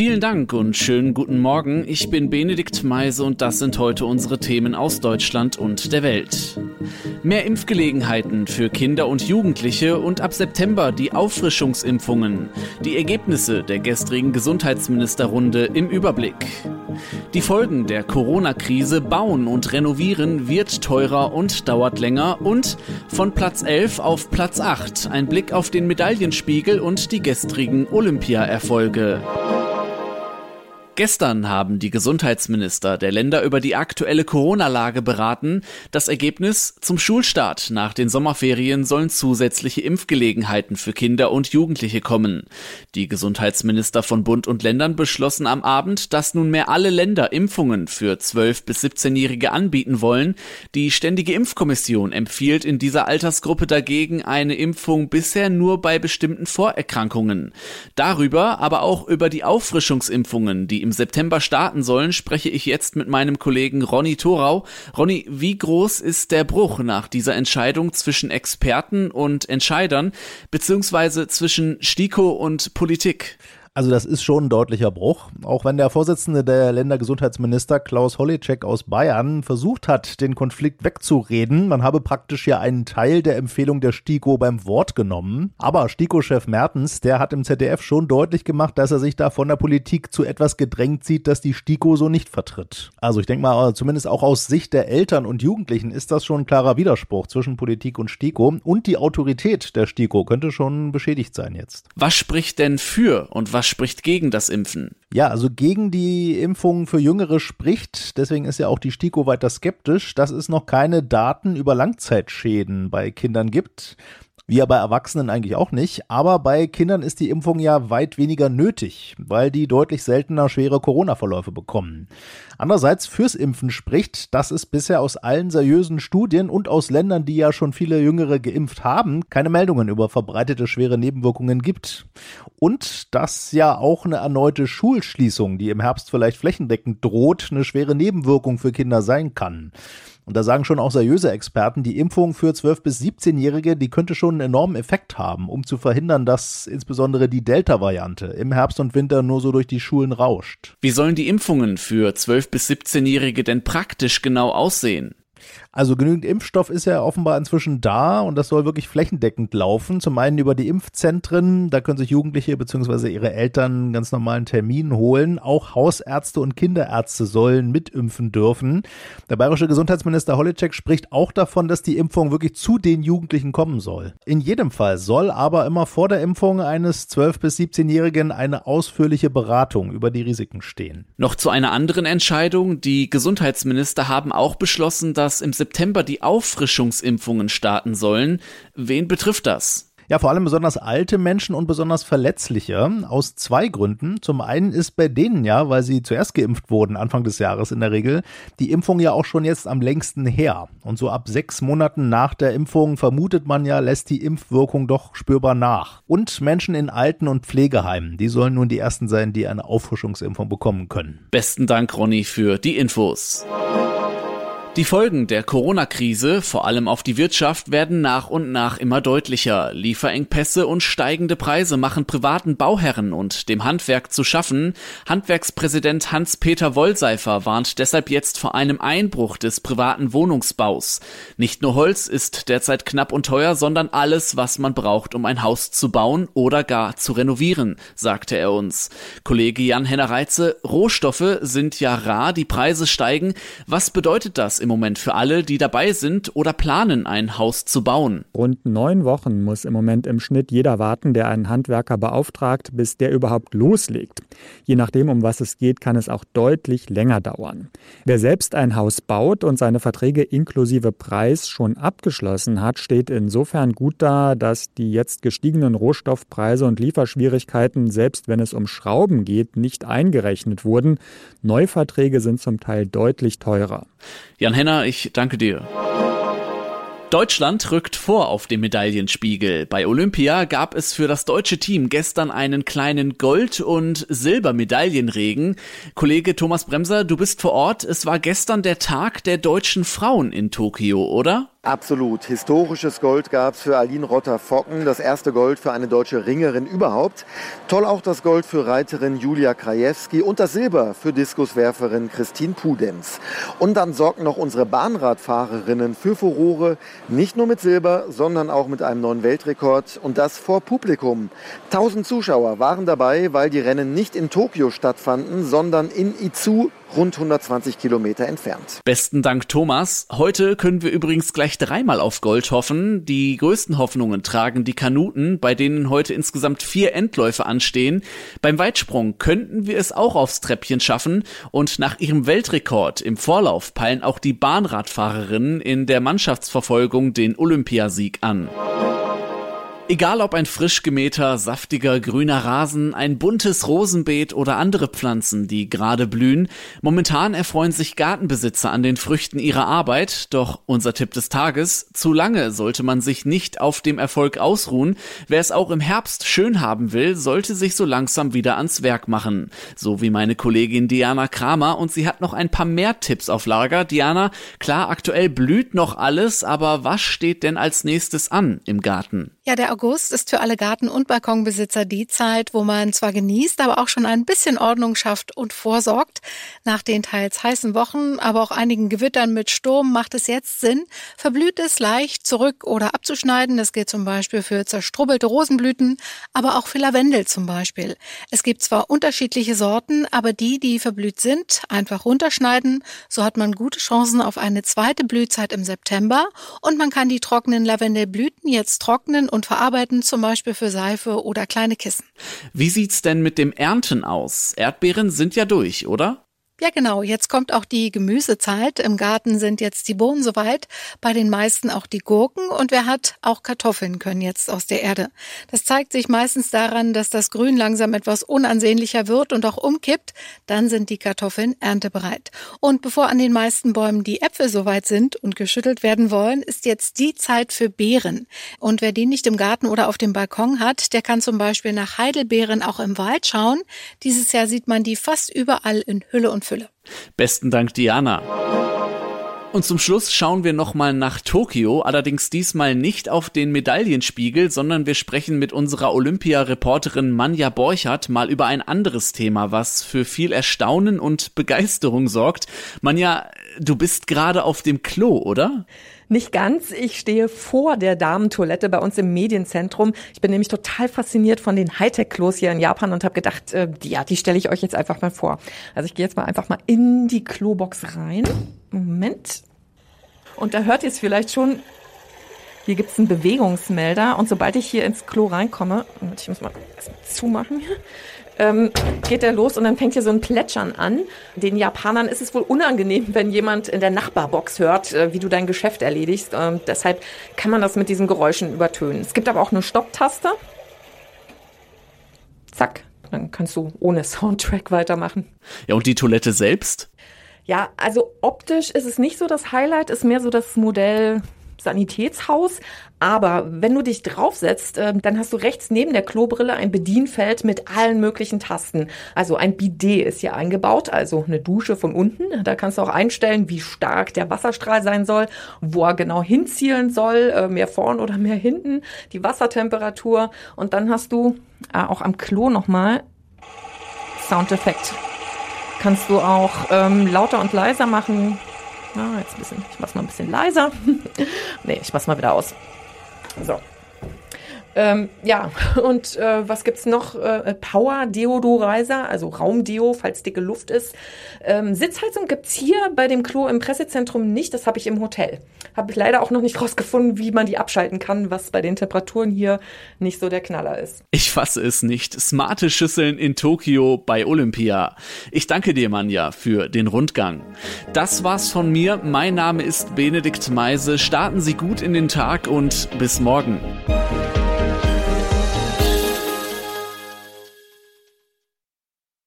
Vielen Dank und schönen guten Morgen. Ich bin Benedikt Meise und das sind heute unsere Themen aus Deutschland und der Welt. Mehr Impfgelegenheiten für Kinder und Jugendliche und ab September die Auffrischungsimpfungen. Die Ergebnisse der gestrigen Gesundheitsministerrunde im Überblick. Die Folgen der Corona-Krise bauen und renovieren wird teurer und dauert länger und von Platz 11 auf Platz 8 ein Blick auf den Medaillenspiegel und die gestrigen Olympia-Erfolge. Gestern haben die Gesundheitsminister der Länder über die aktuelle Corona-Lage beraten. Das Ergebnis zum Schulstart nach den Sommerferien sollen zusätzliche Impfgelegenheiten für Kinder und Jugendliche kommen. Die Gesundheitsminister von Bund und Ländern beschlossen am Abend, dass nunmehr alle Länder Impfungen für 12 bis 17-Jährige anbieten wollen. Die Ständige Impfkommission empfiehlt in dieser Altersgruppe dagegen eine Impfung bisher nur bei bestimmten Vorerkrankungen. Darüber, aber auch über die Auffrischungsimpfungen, die im im September starten sollen, spreche ich jetzt mit meinem Kollegen Ronny Thorau. Ronny, wie groß ist der Bruch nach dieser Entscheidung zwischen Experten und Entscheidern, beziehungsweise zwischen STIKO und Politik? Also das ist schon ein deutlicher Bruch. Auch wenn der Vorsitzende der Ländergesundheitsminister Klaus Holleczek aus Bayern versucht hat, den Konflikt wegzureden, man habe praktisch ja einen Teil der Empfehlung der STIKO beim Wort genommen. Aber STIKO-Chef Mertens, der hat im ZDF schon deutlich gemacht, dass er sich da von der Politik zu etwas gedrängt sieht, das die STIKO so nicht vertritt. Also ich denke mal, zumindest auch aus Sicht der Eltern und Jugendlichen ist das schon ein klarer Widerspruch zwischen Politik und STIKO. Und die Autorität der STIKO könnte schon beschädigt sein jetzt. Was spricht denn für und was was spricht gegen das Impfen? Ja, also gegen die Impfung für Jüngere spricht, deswegen ist ja auch die STIKO weiter skeptisch, dass es noch keine Daten über Langzeitschäden bei Kindern gibt. Wie ja bei Erwachsenen eigentlich auch nicht. Aber bei Kindern ist die Impfung ja weit weniger nötig, weil die deutlich seltener schwere Corona-Verläufe bekommen. Andererseits fürs Impfen spricht, dass es bisher aus allen seriösen Studien und aus Ländern, die ja schon viele Jüngere geimpft haben, keine Meldungen über verbreitete schwere Nebenwirkungen gibt. Und dass ja auch eine erneute Schulschließung, die im Herbst vielleicht flächendeckend droht, eine schwere Nebenwirkung für Kinder sein kann. Und da sagen schon auch seriöse Experten, die Impfung für 12- bis 17-Jährige, die könnte schon einen enormen Effekt haben, um zu verhindern, dass insbesondere die Delta-Variante im Herbst und Winter nur so durch die Schulen rauscht. Wie sollen die Impfungen für 12- bis 17-Jährige denn praktisch genau aussehen? Also genügend Impfstoff ist ja offenbar inzwischen da und das soll wirklich flächendeckend laufen. Zum einen über die Impfzentren, da können sich Jugendliche bzw. ihre Eltern ganz normalen Termin holen. Auch Hausärzte und Kinderärzte sollen mitimpfen dürfen. Der bayerische Gesundheitsminister Holitschek spricht auch davon, dass die Impfung wirklich zu den Jugendlichen kommen soll. In jedem Fall soll aber immer vor der Impfung eines 12- bis 17-Jährigen eine ausführliche Beratung über die Risiken stehen. Noch zu einer anderen Entscheidung. Die Gesundheitsminister haben auch beschlossen, dass im September die Auffrischungsimpfungen starten sollen. Wen betrifft das? Ja, vor allem besonders alte Menschen und besonders verletzliche. Aus zwei Gründen. Zum einen ist bei denen ja, weil sie zuerst geimpft wurden, Anfang des Jahres in der Regel, die Impfung ja auch schon jetzt am längsten her. Und so ab sechs Monaten nach der Impfung vermutet man ja, lässt die Impfwirkung doch spürbar nach. Und Menschen in Alten- und Pflegeheimen, die sollen nun die ersten sein, die eine Auffrischungsimpfung bekommen können. Besten Dank, Ronny, für die Infos. Die Folgen der Corona-Krise, vor allem auf die Wirtschaft, werden nach und nach immer deutlicher. Lieferengpässe und steigende Preise machen privaten Bauherren und dem Handwerk zu schaffen. Handwerkspräsident Hans-Peter Wollseifer warnt deshalb jetzt vor einem Einbruch des privaten Wohnungsbaus. Nicht nur Holz ist derzeit knapp und teuer, sondern alles, was man braucht, um ein Haus zu bauen oder gar zu renovieren, sagte er uns. Kollege Jan-Henner Reitze, Rohstoffe sind ja rar, die Preise steigen. Was bedeutet das im Moment für alle, die dabei sind oder planen, ein Haus zu bauen. Rund neun Wochen muss im Moment im Schnitt jeder warten, der einen Handwerker beauftragt, bis der überhaupt loslegt. Je nachdem, um was es geht, kann es auch deutlich länger dauern. Wer selbst ein Haus baut und seine Verträge inklusive Preis schon abgeschlossen hat, steht insofern gut da, dass die jetzt gestiegenen Rohstoffpreise und Lieferschwierigkeiten, selbst wenn es um Schrauben geht, nicht eingerechnet wurden. Neuverträge sind zum Teil deutlich teurer. Jan Henner, ich danke dir. Deutschland rückt vor auf dem Medaillenspiegel. Bei Olympia gab es für das deutsche Team gestern einen kleinen Gold- und Silbermedaillenregen. Kollege Thomas Bremser, du bist vor Ort. Es war gestern der Tag der deutschen Frauen in Tokio, oder? Absolut. Historisches Gold gab es für Aline Rotter-Focken, das erste Gold für eine deutsche Ringerin überhaupt. Toll auch das Gold für Reiterin Julia Krajewski und das Silber für Diskuswerferin Christine Pudenz. Und dann sorgten noch unsere Bahnradfahrerinnen für Furore, nicht nur mit Silber, sondern auch mit einem neuen Weltrekord und das vor Publikum. 1000 Zuschauer waren dabei, weil die Rennen nicht in Tokio stattfanden, sondern in Izu, rund 120 Kilometer entfernt. Besten Dank, Thomas. Heute können wir übrigens gleich dreimal auf Gold hoffen. Die größten Hoffnungen tragen die Kanuten, bei denen heute insgesamt vier Endläufe anstehen. Beim Weitsprung könnten wir es auch aufs Treppchen schaffen und nach ihrem Weltrekord im Vorlauf peilen auch die Bahnradfahrerinnen in der Mannschaftsverfolgung den Olympiasieg an. Egal ob ein frisch gemähter, saftiger grüner Rasen, ein buntes Rosenbeet oder andere Pflanzen, die gerade blühen, momentan erfreuen sich Gartenbesitzer an den Früchten ihrer Arbeit, doch unser Tipp des Tages, zu lange sollte man sich nicht auf dem Erfolg ausruhen, wer es auch im Herbst schön haben will, sollte sich so langsam wieder ans Werk machen, so wie meine Kollegin Diana Kramer und sie hat noch ein paar mehr Tipps auf Lager. Diana, klar, aktuell blüht noch alles, aber was steht denn als nächstes an im Garten? Ja, der August ist für alle Garten- und Balkonbesitzer die Zeit, wo man zwar genießt, aber auch schon ein bisschen Ordnung schafft und vorsorgt. Nach den teils heißen Wochen, aber auch einigen Gewittern mit Sturm macht es jetzt Sinn, Verblühtes leicht zurück oder abzuschneiden. Das gilt zum Beispiel für zerstrubbelte Rosenblüten, aber auch für Lavendel zum Beispiel. Es gibt zwar unterschiedliche Sorten, aber die, die verblüht sind, einfach runterschneiden. So hat man gute Chancen auf eine zweite Blühzeit im September und man kann die trockenen Lavendelblüten jetzt trocknen und verarbeiten verarbeiten, zum Beispiel für Seife oder kleine Kissen. Wie sieht's denn mit dem Ernten aus? Erdbeeren sind ja durch, oder? Ja, genau. Jetzt kommt auch die Gemüsezeit. Im Garten sind jetzt die Bohnen soweit, bei den meisten auch die Gurken und wer hat, auch Kartoffeln können jetzt aus der Erde. Das zeigt sich meistens daran, dass das Grün langsam etwas unansehnlicher wird und auch umkippt. Dann sind die Kartoffeln erntebereit. Und bevor an den meisten Bäumen die Äpfel soweit sind und geschüttelt werden wollen, ist jetzt die Zeit für Beeren. Und wer die nicht im Garten oder auf dem Balkon hat, der kann zum Beispiel nach Heidelbeeren auch im Wald schauen. Dieses Jahr sieht man die fast überall in Hülle und Fülle. Besten Dank, Diana. Und zum Schluss schauen wir nochmal nach Tokio, allerdings diesmal nicht auf den Medaillenspiegel, sondern wir sprechen mit unserer Olympia-Reporterin Manja Borchert mal über ein anderes Thema, was für viel Erstaunen und Begeisterung sorgt. Manja, du bist gerade auf dem Klo, oder? Nicht ganz. Ich stehe vor der Damentoilette bei uns im Medienzentrum. Ich bin nämlich total fasziniert von den Hightech-Klos hier in Japan und habe gedacht, äh, ja, die stelle ich euch jetzt einfach mal vor. Also ich gehe jetzt mal einfach mal in die Klobox rein. Moment. Und da hört ihr es vielleicht schon. Hier gibt's einen Bewegungsmelder und sobald ich hier ins Klo reinkomme, ich muss mal zumachen, ähm, geht er los und dann fängt hier so ein Plätschern an. Den Japanern ist es wohl unangenehm, wenn jemand in der Nachbarbox hört, äh, wie du dein Geschäft erledigst. Ähm, deshalb kann man das mit diesen Geräuschen übertönen. Es gibt aber auch eine Stopptaste. Zack, dann kannst du ohne Soundtrack weitermachen. Ja, und die Toilette selbst? Ja, also optisch ist es nicht so das Highlight, ist mehr so das Modell Sanitätshaus. Aber wenn du dich draufsetzt, äh, dann hast du rechts neben der Klobrille ein Bedienfeld mit allen möglichen Tasten. Also ein Bidet ist hier eingebaut, also eine Dusche von unten. Da kannst du auch einstellen, wie stark der Wasserstrahl sein soll, wo er genau hinzielen soll, äh, mehr vorn oder mehr hinten, die Wassertemperatur. Und dann hast du äh, auch am Klo nochmal Soundeffekt. Kannst du auch ähm, lauter und leiser machen, na, jetzt ein bisschen, ich mach's mal ein bisschen leiser. nee, ich mach's mal wieder aus. So. Ähm, ja, und äh, was gibt's noch? Äh, Power Deodorizer, also Raumdeo, falls dicke Luft ist. Ähm, Sitzheizung gibt's hier bei dem Klo im Pressezentrum nicht, das habe ich im Hotel. Habe ich leider auch noch nicht rausgefunden, wie man die abschalten kann, was bei den Temperaturen hier nicht so der Knaller ist. Ich fasse es nicht. Smarte Schüsseln in Tokio bei Olympia. Ich danke dir, Manja, für den Rundgang. Das war's von mir. Mein Name ist Benedikt Meise. Starten Sie gut in den Tag und bis morgen.